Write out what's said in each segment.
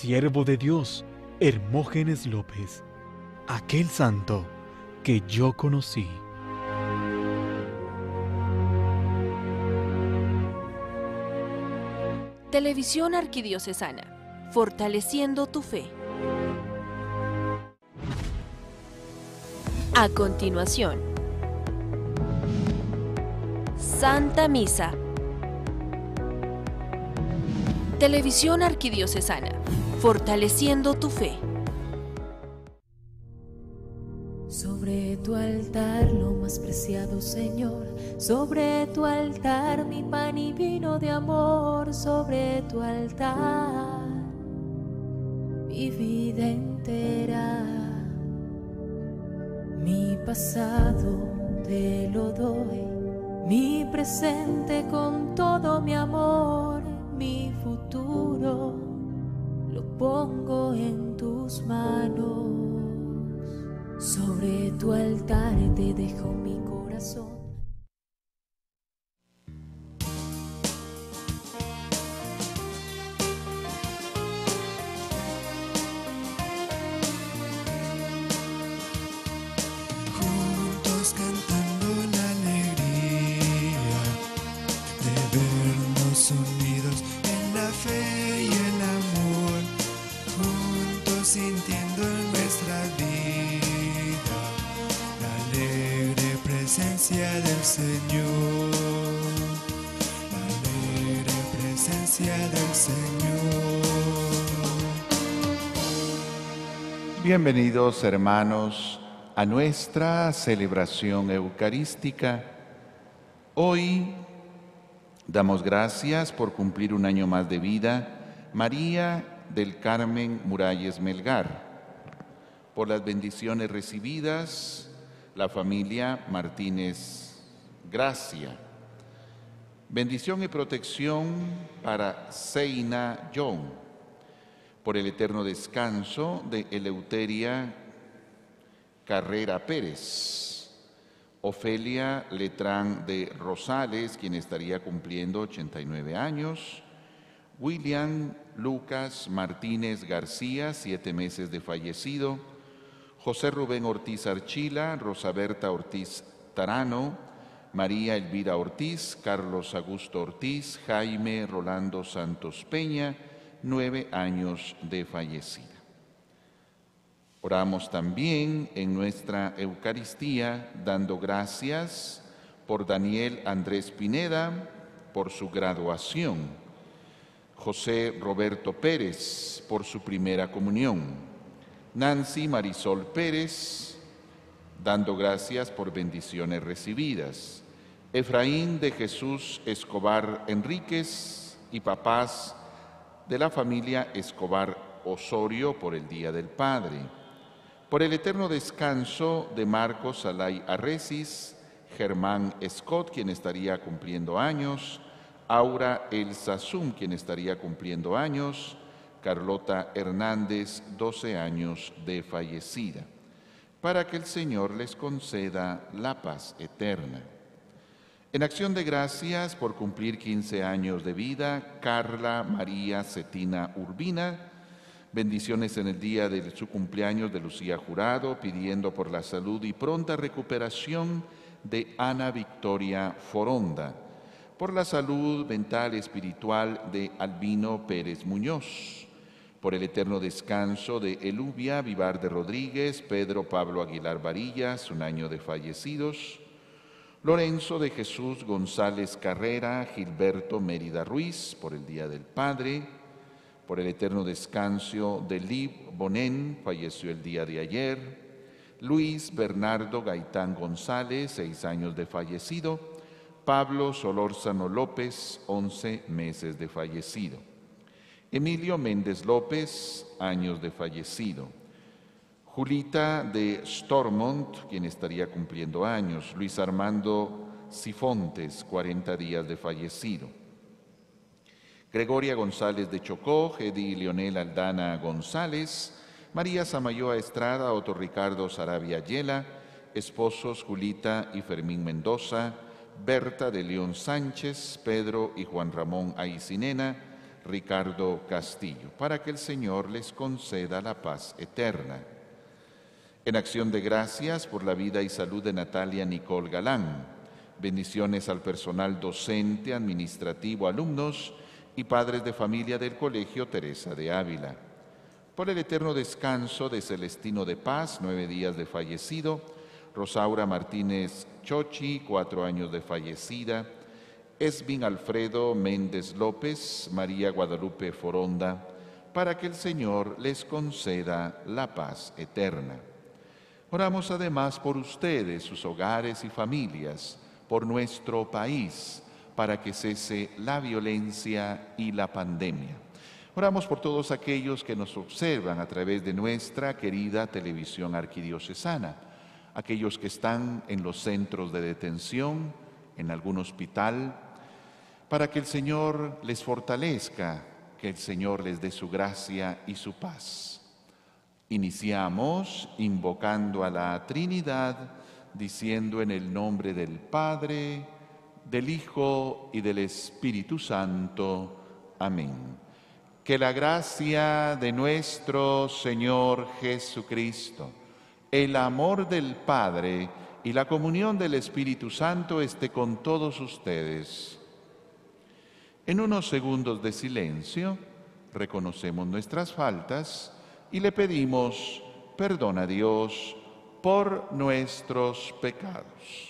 siervo de Dios, Hermógenes López, aquel santo que yo conocí. Televisión Arquidiocesana, fortaleciendo tu fe. A continuación, Santa Misa. Televisión Arquidiocesana, fortaleciendo tu fe. Sobre tu altar, lo más preciado, Señor, sobre tu altar, mi pan y vino de amor, sobre tu altar, mi vida entera, mi pasado te lo doy, mi presente con todo mi amor, mi futuro lo pongo en tus manos. Sobre tu altar te dejo mi corazón. Del Señor. Bienvenidos hermanos a nuestra celebración eucarística. Hoy damos gracias por cumplir un año más de vida María del Carmen Muralles Melgar, por las bendiciones recibidas, la familia Martínez Gracia. Bendición y protección para Seina John por el eterno descanso de Eleuteria Carrera Pérez, Ofelia Letrán de Rosales, quien estaría cumpliendo 89 años, William Lucas Martínez García, siete meses de fallecido, José Rubén Ortiz Archila, Rosa Berta Ortiz Tarano, María Elvira Ortiz, Carlos Augusto Ortiz, Jaime Rolando Santos Peña, nueve años de fallecida. Oramos también en nuestra Eucaristía dando gracias por Daniel Andrés Pineda, por su graduación, José Roberto Pérez, por su primera comunión, Nancy Marisol Pérez, dando gracias por bendiciones recibidas, Efraín de Jesús Escobar Enríquez y papás de la familia Escobar Osorio por el Día del Padre, por el eterno descanso de Marcos Salay Arresis, Germán Scott, quien estaría cumpliendo años, Aura El Sazum, quien estaría cumpliendo años, Carlota Hernández, 12 años de fallecida, para que el Señor les conceda la paz eterna. En acción de gracias por cumplir 15 años de vida, Carla María Cetina Urbina, bendiciones en el día de su cumpleaños de Lucía Jurado, pidiendo por la salud y pronta recuperación de Ana Victoria Foronda, por la salud mental y espiritual de Albino Pérez Muñoz, por el eterno descanso de Elubia Vivar de Rodríguez, Pedro Pablo Aguilar Varillas, un año de fallecidos, Lorenzo de Jesús González Carrera, Gilberto Mérida Ruiz, por el Día del Padre, por el eterno descanso de Liv Bonen, falleció el día de ayer, Luis Bernardo Gaitán González, seis años de fallecido, Pablo Solórzano López, once meses de fallecido, Emilio Méndez López, años de fallecido, Julita de Stormont, quien estaría cumpliendo años, Luis Armando Sifontes, 40 días de fallecido, Gregoria González de Chocó, Gedi Leonel Aldana González, María Samayoa Estrada, Otto Ricardo Sarabia Yela, esposos Julita y Fermín Mendoza, Berta de León Sánchez, Pedro y Juan Ramón Aicinena, Ricardo Castillo, para que el Señor les conceda la paz eterna. En acción de gracias por la vida y salud de Natalia Nicole Galán. Bendiciones al personal docente, administrativo, alumnos y padres de familia del Colegio Teresa de Ávila. Por el eterno descanso de Celestino de Paz, nueve días de fallecido, Rosaura Martínez Chochi, cuatro años de fallecida, Esvin Alfredo Méndez López, María Guadalupe Foronda, para que el Señor les conceda la paz eterna. Oramos además por ustedes, sus hogares y familias, por nuestro país, para que cese la violencia y la pandemia. Oramos por todos aquellos que nos observan a través de nuestra querida televisión arquidiocesana, aquellos que están en los centros de detención, en algún hospital, para que el Señor les fortalezca, que el Señor les dé su gracia y su paz. Iniciamos invocando a la Trinidad, diciendo en el nombre del Padre, del Hijo y del Espíritu Santo. Amén. Que la gracia de nuestro Señor Jesucristo, el amor del Padre y la comunión del Espíritu Santo esté con todos ustedes. En unos segundos de silencio reconocemos nuestras faltas y le pedimos perdón a Dios por nuestros pecados.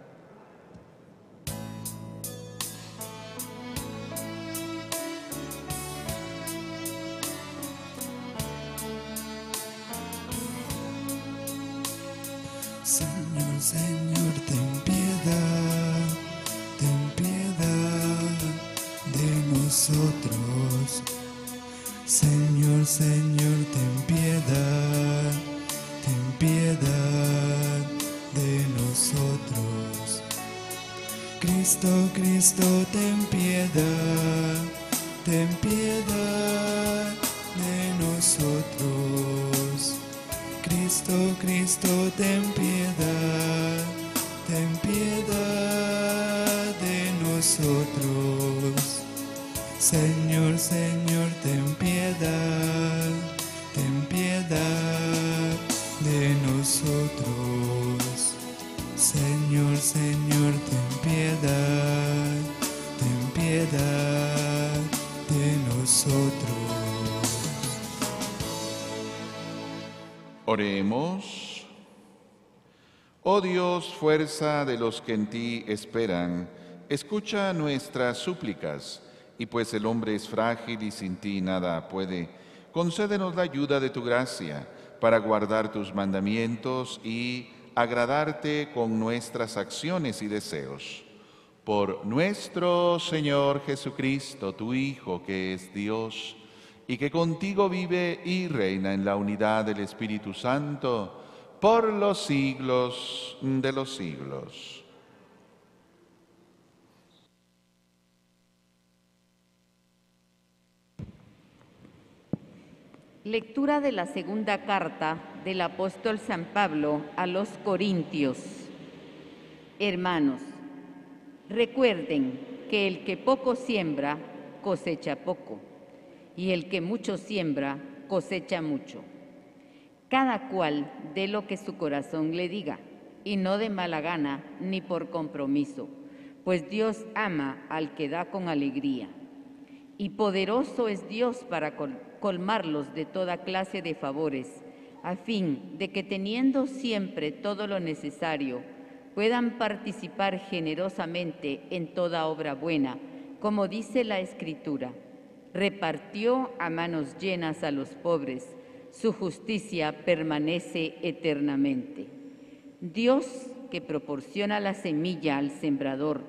Señor, ten piedad, ten piedad de nosotros. Señor, Señor, ten piedad, ten piedad de nosotros. Cristo, Cristo, ten piedad, Cristo, Cristo, ten piedad, ten piedad de nosotros. Señor, Señor, ten piedad, ten piedad de nosotros. Señor, Señor, ten piedad, ten piedad Oremos. Oh Dios, fuerza de los que en ti esperan, escucha nuestras súplicas, y pues el hombre es frágil y sin ti nada puede, concédenos la ayuda de tu gracia para guardar tus mandamientos y agradarte con nuestras acciones y deseos. Por nuestro Señor Jesucristo, tu Hijo, que es Dios, y que contigo vive y reina en la unidad del Espíritu Santo por los siglos de los siglos. Lectura de la segunda carta del apóstol San Pablo a los Corintios. Hermanos, recuerden que el que poco siembra, cosecha poco, y el que mucho siembra, cosecha mucho. Cada cual dé lo que su corazón le diga, y no de mala gana ni por compromiso, pues Dios ama al que da con alegría. Y poderoso es Dios para colmarlos de toda clase de favores, a fin de que teniendo siempre todo lo necesario, puedan participar generosamente en toda obra buena, como dice la Escritura. Repartió a manos llenas a los pobres, su justicia permanece eternamente. Dios que proporciona la semilla al sembrador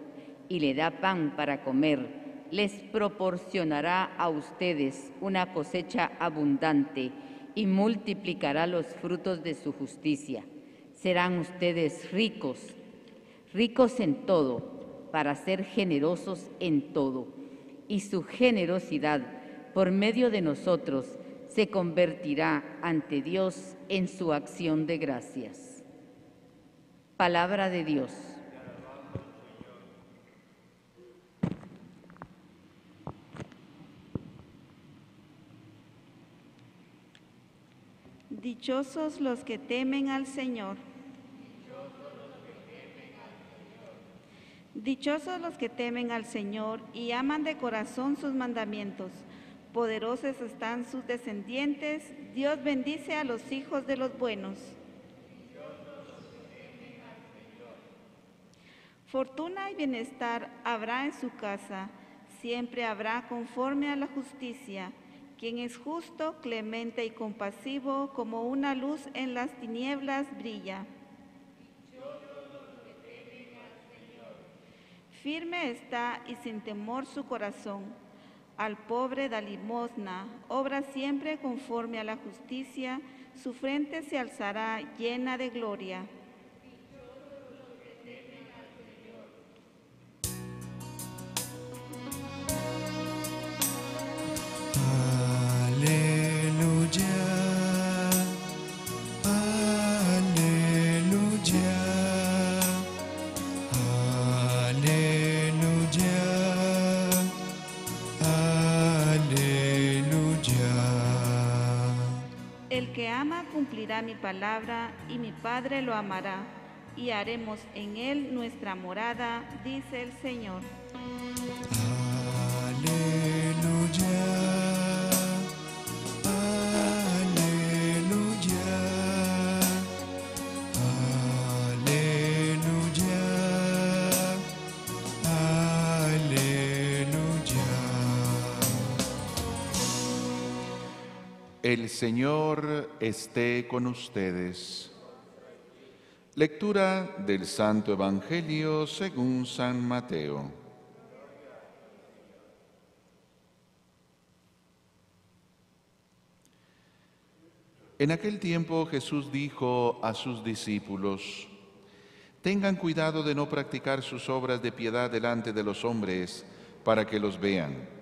y le da pan para comer, les proporcionará a ustedes una cosecha abundante y multiplicará los frutos de su justicia. Serán ustedes ricos, ricos en todo, para ser generosos en todo. Y su generosidad, por medio de nosotros, se convertirá ante Dios en su acción de gracias. Palabra de Dios. Dichosos los que temen al Señor. Dichosos los que temen al Señor y aman de corazón sus mandamientos. Poderosos están sus descendientes. Dios bendice a los hijos de los buenos. Fortuna y bienestar habrá en su casa. Siempre habrá conforme a la justicia quien es justo, clemente y compasivo, como una luz en las tinieblas brilla. Firme está y sin temor su corazón. Al pobre da limosna, obra siempre conforme a la justicia, su frente se alzará llena de gloria. Mi palabra y mi Padre lo amará y haremos en él nuestra morada, dice el Señor. Aleluya. El Señor esté con ustedes. Lectura del Santo Evangelio según San Mateo. En aquel tiempo Jesús dijo a sus discípulos, Tengan cuidado de no practicar sus obras de piedad delante de los hombres para que los vean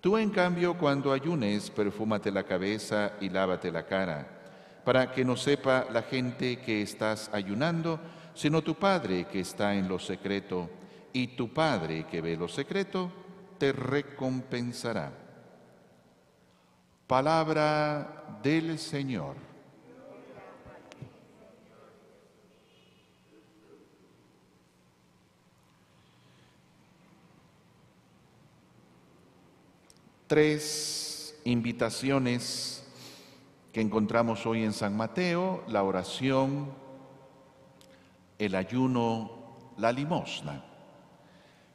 Tú, en cambio, cuando ayunes, perfúmate la cabeza y lávate la cara, para que no sepa la gente que estás ayunando, sino tu Padre que está en lo secreto, y tu Padre que ve lo secreto, te recompensará. Palabra del Señor. Tres invitaciones que encontramos hoy en San Mateo, la oración, el ayuno, la limosna.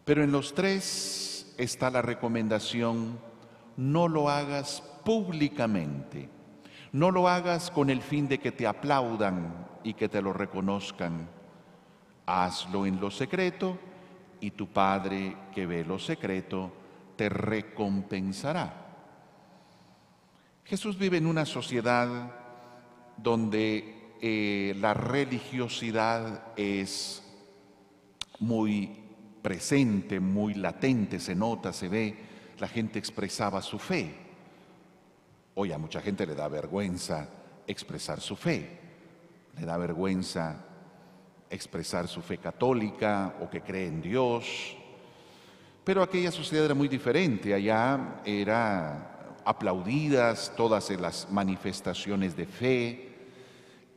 Pero en los tres está la recomendación, no lo hagas públicamente, no lo hagas con el fin de que te aplaudan y que te lo reconozcan. Hazlo en lo secreto y tu Padre que ve lo secreto te recompensará. Jesús vive en una sociedad donde eh, la religiosidad es muy presente, muy latente, se nota, se ve, la gente expresaba su fe. Hoy a mucha gente le da vergüenza expresar su fe, le da vergüenza expresar su fe católica o que cree en Dios, pero aquella sociedad era muy diferente, allá era aplaudidas todas las manifestaciones de fe,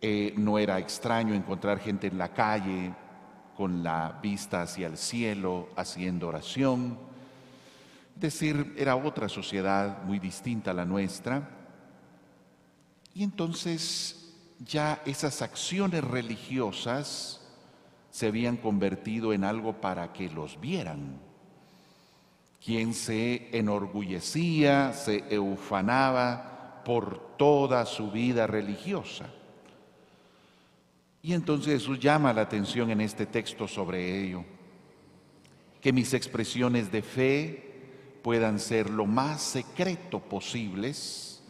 eh, no era extraño encontrar gente en la calle con la vista hacia el cielo haciendo oración. Es decir, era otra sociedad muy distinta a la nuestra. Y entonces ya esas acciones religiosas se habían convertido en algo para que los vieran quien se enorgullecía, se eufanaba por toda su vida religiosa. Y entonces Jesús llama la atención en este texto sobre ello, que mis expresiones de fe puedan ser lo más secreto posibles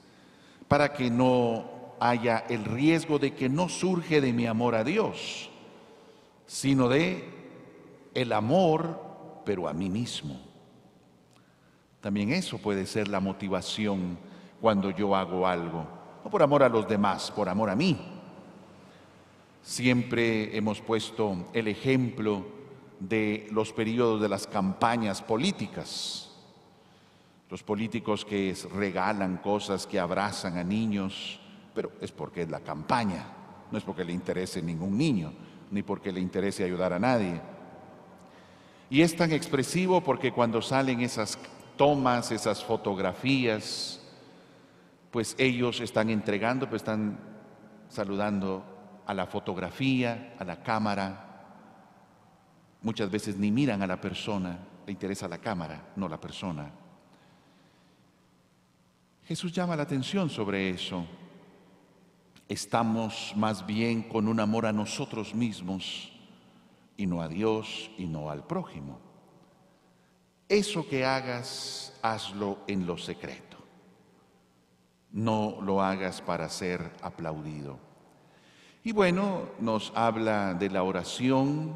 para que no haya el riesgo de que no surge de mi amor a Dios, sino de el amor, pero a mí mismo. También eso puede ser la motivación cuando yo hago algo, no por amor a los demás, por amor a mí. Siempre hemos puesto el ejemplo de los periodos de las campañas políticas. Los políticos que regalan cosas, que abrazan a niños, pero es porque es la campaña, no es porque le interese ningún niño, ni porque le interese ayudar a nadie. Y es tan expresivo porque cuando salen esas tomas, esas fotografías, pues ellos están entregando, pues están saludando a la fotografía, a la cámara. Muchas veces ni miran a la persona, le interesa la cámara, no la persona. Jesús llama la atención sobre eso. Estamos más bien con un amor a nosotros mismos y no a Dios y no al prójimo. Eso que hagas, hazlo en lo secreto. No lo hagas para ser aplaudido. Y bueno, nos habla de la oración,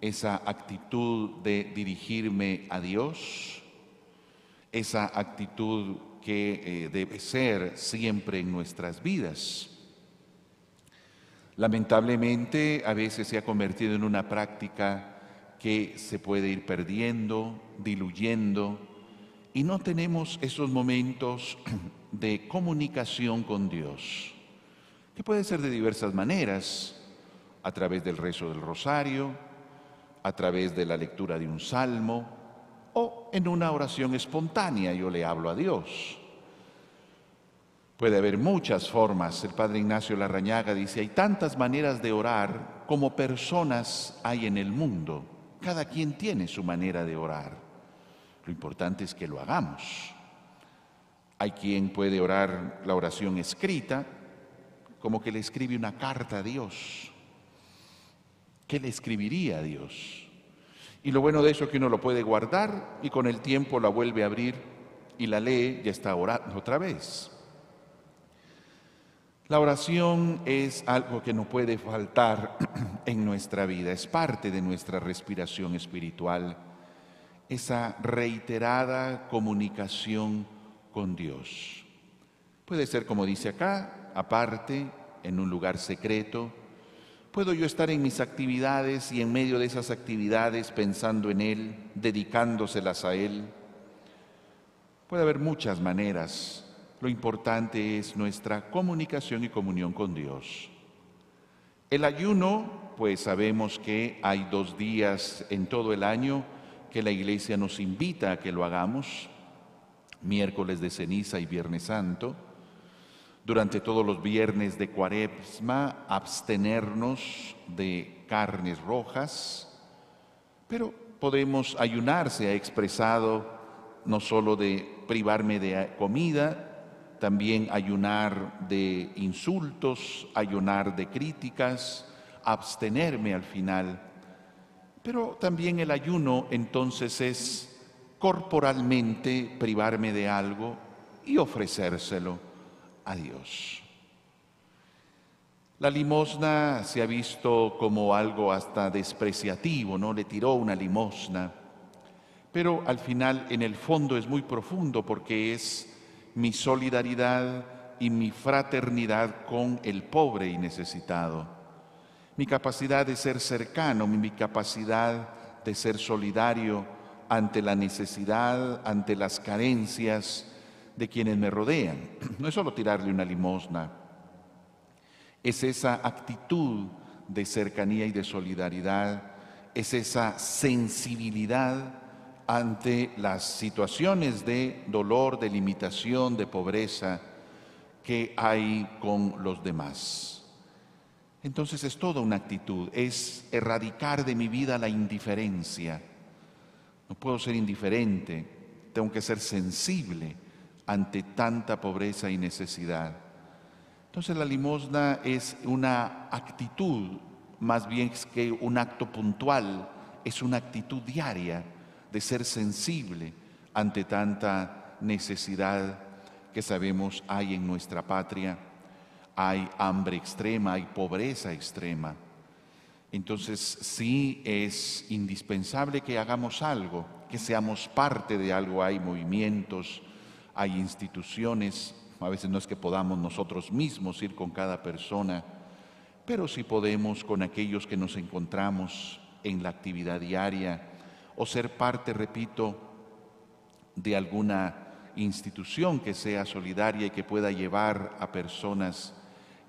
esa actitud de dirigirme a Dios, esa actitud que eh, debe ser siempre en nuestras vidas. Lamentablemente a veces se ha convertido en una práctica que se puede ir perdiendo, diluyendo, y no tenemos esos momentos de comunicación con Dios, que puede ser de diversas maneras, a través del rezo del rosario, a través de la lectura de un salmo, o en una oración espontánea yo le hablo a Dios. Puede haber muchas formas. El padre Ignacio Larrañaga dice, hay tantas maneras de orar como personas hay en el mundo. Cada quien tiene su manera de orar. Lo importante es que lo hagamos. Hay quien puede orar la oración escrita, como que le escribe una carta a Dios. ¿Qué le escribiría a Dios? Y lo bueno de eso es que uno lo puede guardar y con el tiempo la vuelve a abrir y la lee y está orando otra vez. La oración es algo que no puede faltar en nuestra vida, es parte de nuestra respiración espiritual, esa reiterada comunicación con Dios. Puede ser como dice acá, aparte, en un lugar secreto. Puedo yo estar en mis actividades y en medio de esas actividades pensando en Él, dedicándoselas a Él. Puede haber muchas maneras lo importante es nuestra comunicación y comunión con Dios. El ayuno, pues sabemos que hay dos días en todo el año que la iglesia nos invita a que lo hagamos, miércoles de ceniza y viernes santo. Durante todos los viernes de cuaresma, abstenernos de carnes rojas, pero podemos ayunar, se ha expresado no solo de privarme de comida, también ayunar de insultos, ayunar de críticas, abstenerme al final. Pero también el ayuno entonces es corporalmente privarme de algo y ofrecérselo a Dios. La limosna se ha visto como algo hasta despreciativo, ¿no? Le tiró una limosna, pero al final en el fondo es muy profundo porque es mi solidaridad y mi fraternidad con el pobre y necesitado, mi capacidad de ser cercano, mi capacidad de ser solidario ante la necesidad, ante las carencias de quienes me rodean. No es solo tirarle una limosna, es esa actitud de cercanía y de solidaridad, es esa sensibilidad ante las situaciones de dolor, de limitación, de pobreza que hay con los demás. Entonces es toda una actitud, es erradicar de mi vida la indiferencia. No puedo ser indiferente, tengo que ser sensible ante tanta pobreza y necesidad. Entonces la limosna es una actitud, más bien que un acto puntual, es una actitud diaria de ser sensible ante tanta necesidad que sabemos hay en nuestra patria. Hay hambre extrema, hay pobreza extrema. Entonces sí es indispensable que hagamos algo, que seamos parte de algo. Hay movimientos, hay instituciones, a veces no es que podamos nosotros mismos ir con cada persona, pero sí podemos con aquellos que nos encontramos en la actividad diaria, o ser parte, repito, de alguna institución que sea solidaria y que pueda llevar a personas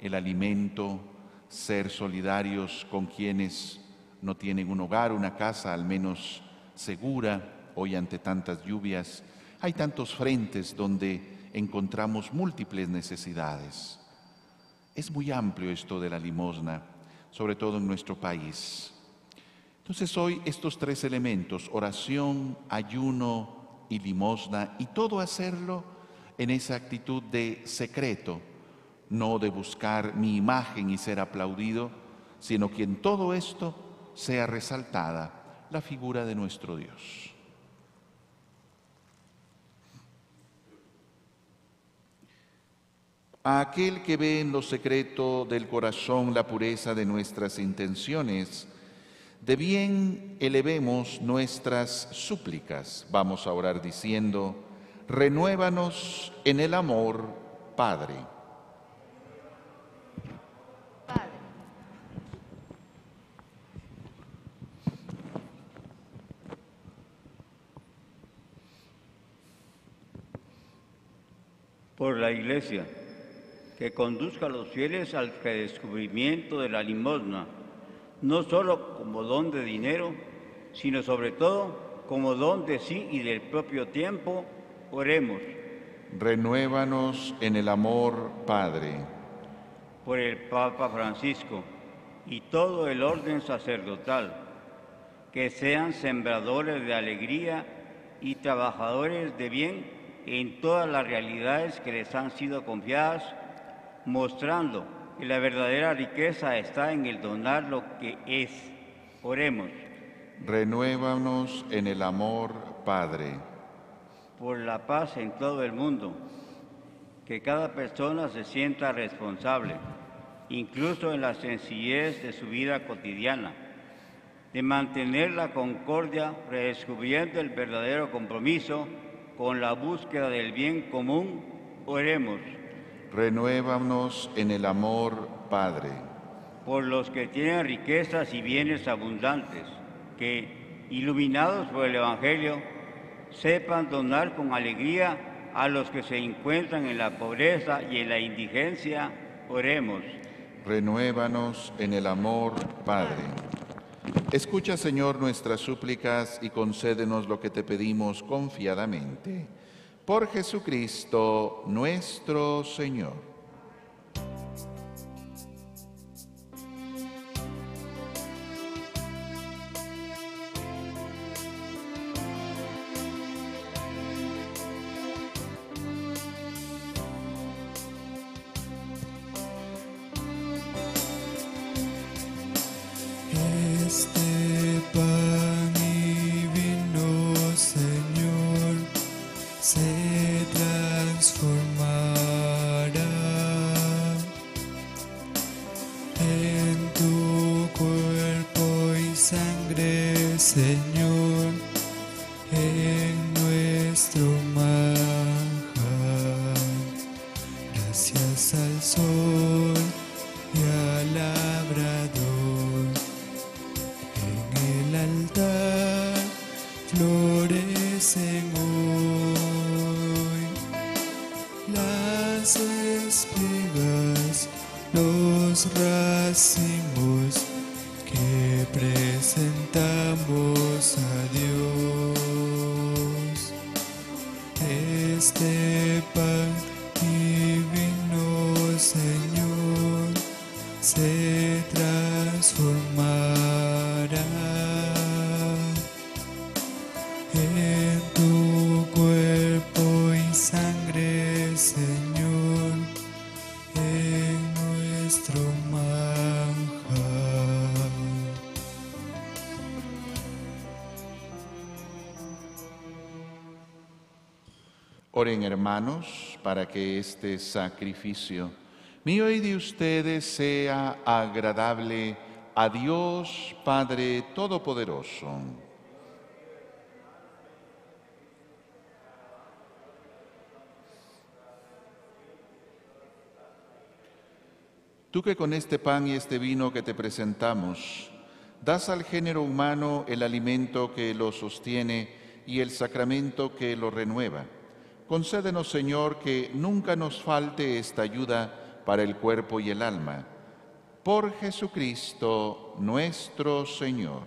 el alimento, ser solidarios con quienes no tienen un hogar, una casa al menos segura, hoy ante tantas lluvias. Hay tantos frentes donde encontramos múltiples necesidades. Es muy amplio esto de la limosna, sobre todo en nuestro país. Entonces hoy estos tres elementos, oración, ayuno y limosna, y todo hacerlo en esa actitud de secreto, no de buscar mi imagen y ser aplaudido, sino que en todo esto sea resaltada la figura de nuestro Dios. A aquel que ve en lo secreto del corazón la pureza de nuestras intenciones, de bien elevemos nuestras súplicas. Vamos a orar diciendo, renuévanos en el amor, Padre. Por la Iglesia, que conduzca a los fieles al redescubrimiento de la limosna no solo como don de dinero, sino sobre todo como don de sí y del propio tiempo, oremos. Renuévanos en el amor, Padre. Por el Papa Francisco y todo el orden sacerdotal, que sean sembradores de alegría y trabajadores de bien en todas las realidades que les han sido confiadas, mostrando y la verdadera riqueza está en el donar lo que es. Oremos. Renuévanos en el amor, Padre. Por la paz en todo el mundo que cada persona se sienta responsable, incluso en la sencillez de su vida cotidiana, de mantener la concordia, redescubriendo el verdadero compromiso con la búsqueda del bien común, oremos. Renuévanos en el amor, Padre. Por los que tienen riquezas y bienes abundantes, que, iluminados por el Evangelio, sepan donar con alegría a los que se encuentran en la pobreza y en la indigencia, oremos. Renuévanos en el amor, Padre. Escucha, Señor, nuestras súplicas y concédenos lo que te pedimos confiadamente. Por Jesucristo nuestro Señor. Se transformará en tu cuerpo y sangre, Señor, en nuestro manjar. Oren hermanos para que este sacrificio mío y de ustedes sea agradable a Dios Padre Todopoderoso. Tú que con este pan y este vino que te presentamos, das al género humano el alimento que lo sostiene y el sacramento que lo renueva. Concédenos, Señor, que nunca nos falte esta ayuda para el cuerpo y el alma. Por Jesucristo nuestro Señor.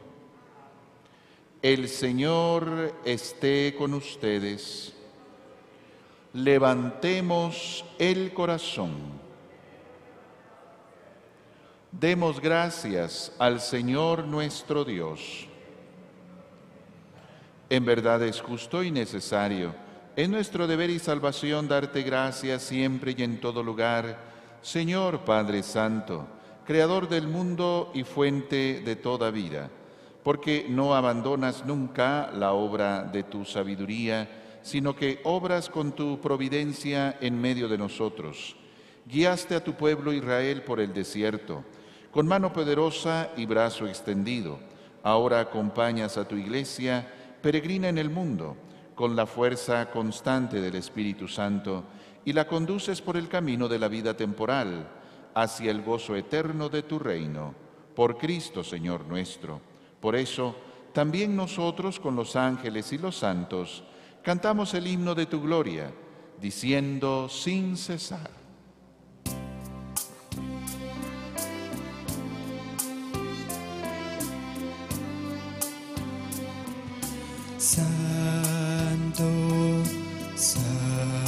El Señor esté con ustedes. Levantemos el corazón. Demos gracias al Señor nuestro Dios. En verdad es justo y necesario, es nuestro deber y salvación darte gracias siempre y en todo lugar, Señor Padre Santo, Creador del mundo y fuente de toda vida, porque no abandonas nunca la obra de tu sabiduría, sino que obras con tu providencia en medio de nosotros. Guiaste a tu pueblo Israel por el desierto, con mano poderosa y brazo extendido. Ahora acompañas a tu iglesia, peregrina en el mundo, con la fuerza constante del Espíritu Santo, y la conduces por el camino de la vida temporal, hacia el gozo eterno de tu reino, por Cristo Señor nuestro. Por eso, también nosotros con los ángeles y los santos, cantamos el himno de tu gloria, diciendo sin cesar. Santo, santo,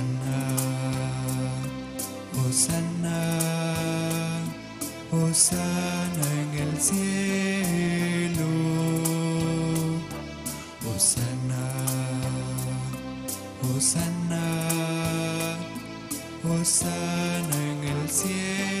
Osana en el cielo, Osana, Osana, Osana en el cielo.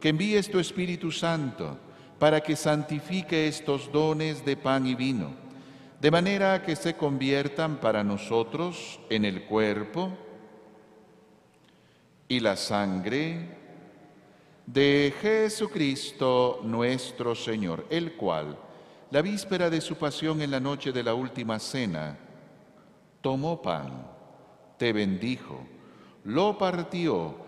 que envíes tu Espíritu Santo para que santifique estos dones de pan y vino, de manera que se conviertan para nosotros en el cuerpo y la sangre de Jesucristo nuestro Señor, el cual, la víspera de su pasión en la noche de la última cena, tomó pan, te bendijo, lo partió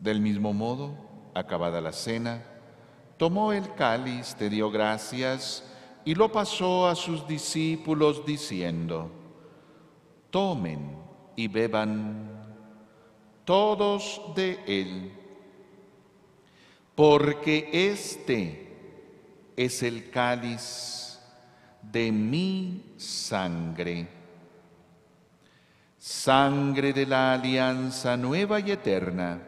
Del mismo modo, acabada la cena, tomó el cáliz, te dio gracias y lo pasó a sus discípulos diciendo, tomen y beban todos de él, porque este es el cáliz de mi sangre, sangre de la alianza nueva y eterna,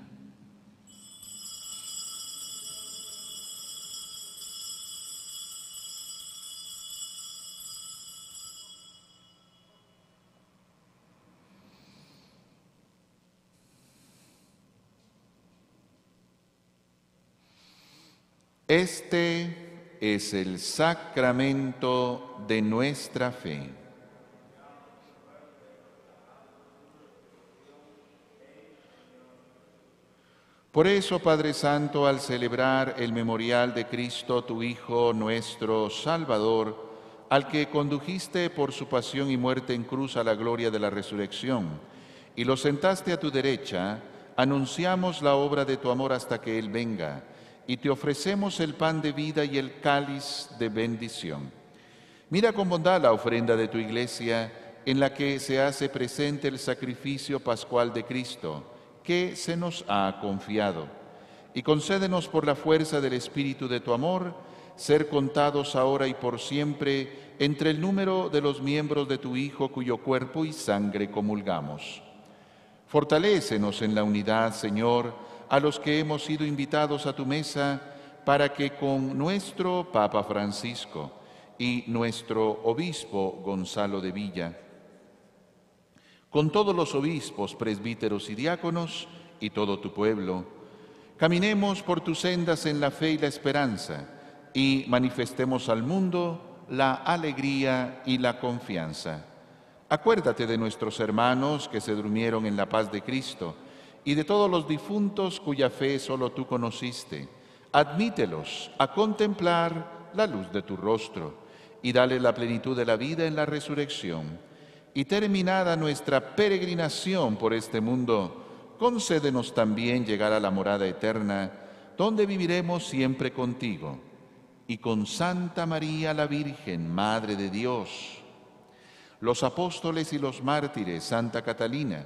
Este es el sacramento de nuestra fe. Por eso, Padre Santo, al celebrar el memorial de Cristo, tu Hijo, nuestro Salvador, al que condujiste por su pasión y muerte en cruz a la gloria de la resurrección, y lo sentaste a tu derecha, anunciamos la obra de tu amor hasta que Él venga y te ofrecemos el pan de vida y el cáliz de bendición. Mira con bondad la ofrenda de tu iglesia en la que se hace presente el sacrificio pascual de Cristo que se nos ha confiado. Y concédenos por la fuerza del Espíritu de tu amor ser contados ahora y por siempre entre el número de los miembros de tu Hijo cuyo cuerpo y sangre comulgamos. Fortalécenos en la unidad, Señor, a los que hemos sido invitados a tu mesa para que con nuestro Papa Francisco y nuestro obispo Gonzalo de Villa, con todos los obispos, presbíteros y diáconos y todo tu pueblo, caminemos por tus sendas en la fe y la esperanza y manifestemos al mundo la alegría y la confianza. Acuérdate de nuestros hermanos que se durmieron en la paz de Cristo y de todos los difuntos cuya fe solo tú conociste. Admítelos a contemplar la luz de tu rostro y dale la plenitud de la vida en la resurrección. Y terminada nuestra peregrinación por este mundo, concédenos también llegar a la morada eterna, donde viviremos siempre contigo. Y con Santa María la Virgen, Madre de Dios, los apóstoles y los mártires, Santa Catalina,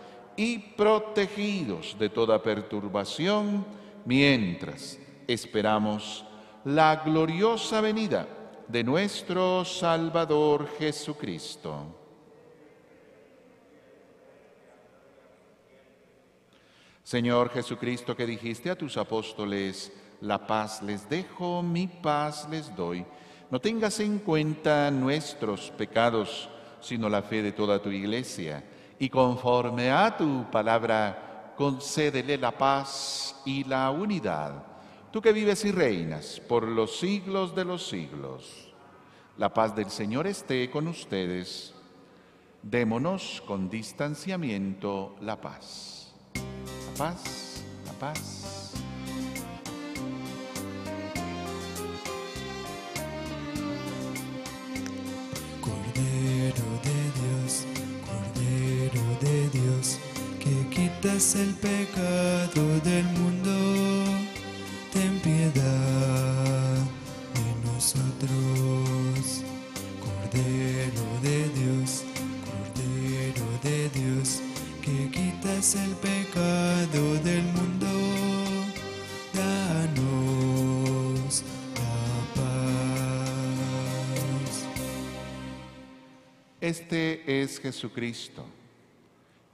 y protegidos de toda perturbación mientras esperamos la gloriosa venida de nuestro Salvador Jesucristo. Señor Jesucristo, que dijiste a tus apóstoles, la paz les dejo, mi paz les doy. No tengas en cuenta nuestros pecados, sino la fe de toda tu iglesia y conforme a tu palabra, concédele la paz y la unidad. Tú que vives y reinas por los siglos de los siglos. La paz del Señor esté con ustedes. Démonos con distanciamiento la paz. La paz, la paz. Cordero de Dios, Cordero de Dios, que quitas el pecado del mundo, ten piedad de nosotros. Cordero de Dios, Cordero de Dios, que quitas el pecado del mundo, danos la paz. Este es Jesucristo.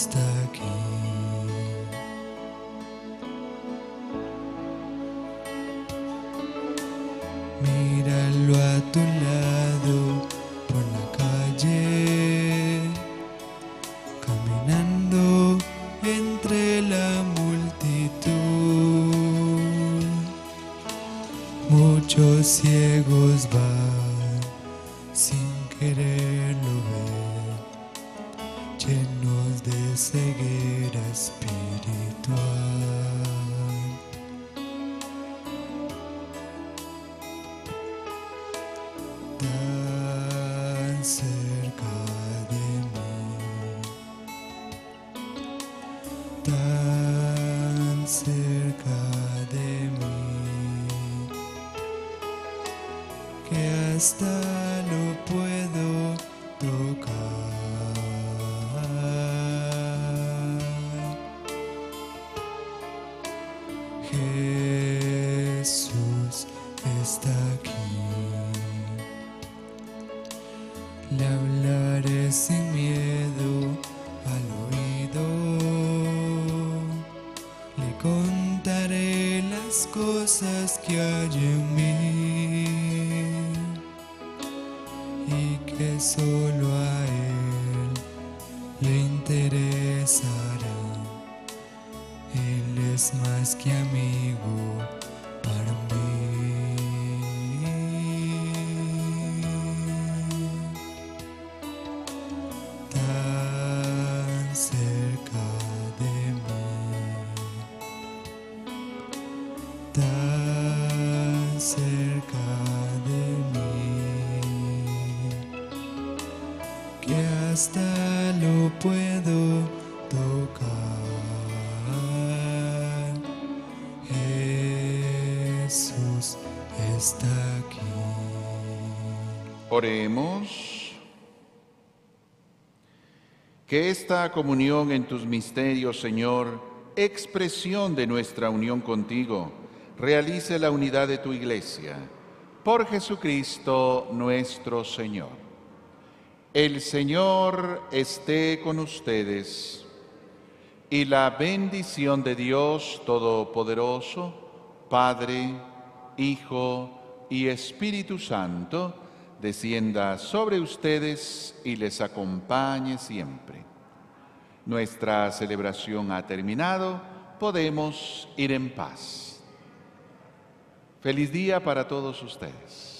stuck. eres más que amigo para mí. Que esta comunión en tus misterios, Señor, expresión de nuestra unión contigo, realice la unidad de tu iglesia. Por Jesucristo nuestro Señor. El Señor esté con ustedes y la bendición de Dios Todopoderoso, Padre, Hijo y Espíritu Santo, descienda sobre ustedes y les acompañe siempre. Nuestra celebración ha terminado, podemos ir en paz. Feliz día para todos ustedes.